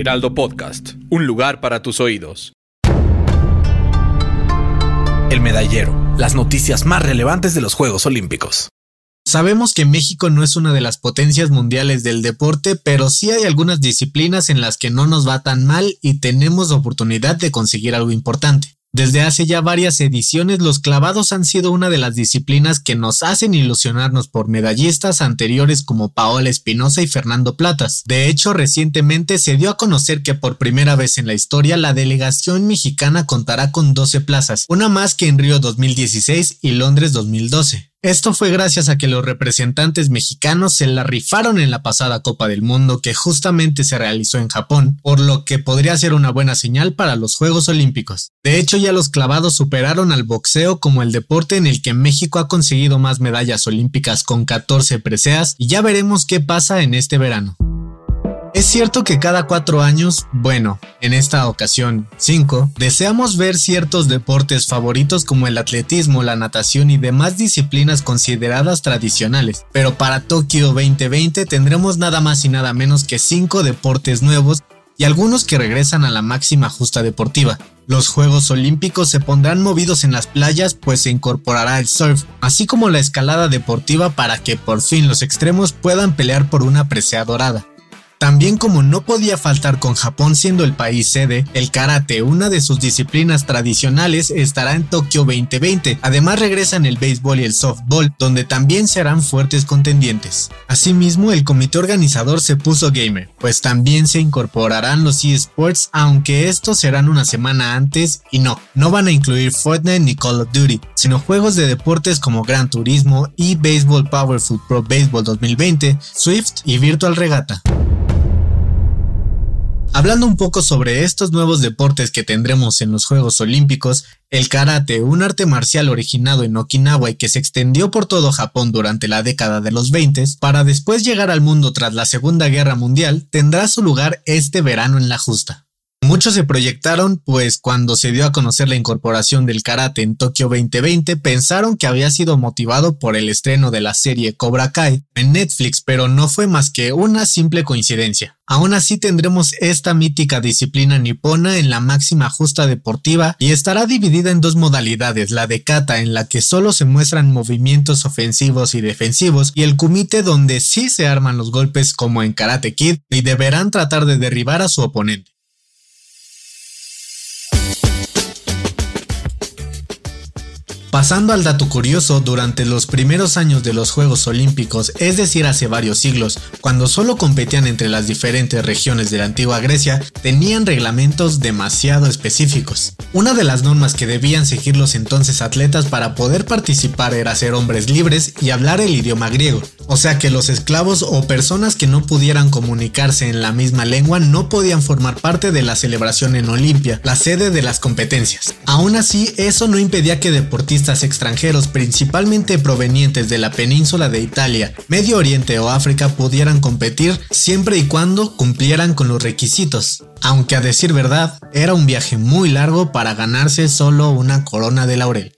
Heraldo Podcast, un lugar para tus oídos. El medallero, las noticias más relevantes de los Juegos Olímpicos. Sabemos que México no es una de las potencias mundiales del deporte, pero sí hay algunas disciplinas en las que no nos va tan mal y tenemos oportunidad de conseguir algo importante. Desde hace ya varias ediciones los clavados han sido una de las disciplinas que nos hacen ilusionarnos por medallistas anteriores como Paola Espinosa y Fernando Platas. De hecho, recientemente se dio a conocer que por primera vez en la historia la delegación mexicana contará con 12 plazas, una más que en Río 2016 y Londres 2012. Esto fue gracias a que los representantes mexicanos se la rifaron en la pasada Copa del Mundo que justamente se realizó en Japón, por lo que podría ser una buena señal para los Juegos Olímpicos. De hecho, ya los clavados superaron al boxeo como el deporte en el que México ha conseguido más medallas olímpicas con 14 preseas y ya veremos qué pasa en este verano. Es cierto que cada cuatro años, bueno, en esta ocasión cinco, deseamos ver ciertos deportes favoritos como el atletismo, la natación y demás disciplinas consideradas tradicionales, pero para Tokio 2020 tendremos nada más y nada menos que cinco deportes nuevos y algunos que regresan a la máxima justa deportiva. Los Juegos Olímpicos se pondrán movidos en las playas pues se incorporará el surf, así como la escalada deportiva para que por fin los extremos puedan pelear por una presea dorada. También como no podía faltar con Japón siendo el país sede, el karate, una de sus disciplinas tradicionales, estará en Tokio 2020. Además regresan el béisbol y el softball, donde también serán fuertes contendientes. Asimismo, el comité organizador se puso gamer, pues también se incorporarán los eSports, aunque estos serán una semana antes y no, no van a incluir Fortnite ni Call of Duty, sino juegos de deportes como Gran Turismo y Baseball Powerful Pro Baseball 2020, Swift y Virtual Regata. Hablando un poco sobre estos nuevos deportes que tendremos en los Juegos Olímpicos, el karate, un arte marcial originado en Okinawa y que se extendió por todo Japón durante la década de los 20, para después llegar al mundo tras la Segunda Guerra Mundial, tendrá su lugar este verano en la justa. Muchos se proyectaron, pues cuando se dio a conocer la incorporación del karate en Tokio 2020, pensaron que había sido motivado por el estreno de la serie Cobra Kai en Netflix, pero no fue más que una simple coincidencia. Aún así tendremos esta mítica disciplina nipona en la máxima justa deportiva y estará dividida en dos modalidades, la de kata en la que solo se muestran movimientos ofensivos y defensivos y el kumite donde sí se arman los golpes como en Karate Kid y deberán tratar de derribar a su oponente. Pasando al dato curioso, durante los primeros años de los Juegos Olímpicos, es decir, hace varios siglos, cuando solo competían entre las diferentes regiones de la antigua Grecia, tenían reglamentos demasiado específicos. Una de las normas que debían seguir los entonces atletas para poder participar era ser hombres libres y hablar el idioma griego, o sea que los esclavos o personas que no pudieran comunicarse en la misma lengua no podían formar parte de la celebración en Olimpia, la sede de las competencias. Aún así, eso no impedía que deportistas extranjeros principalmente provenientes de la península de Italia, Medio Oriente o África pudieran competir siempre y cuando cumplieran con los requisitos. Aunque a decir verdad, era un viaje muy largo para ganarse solo una corona de laurel.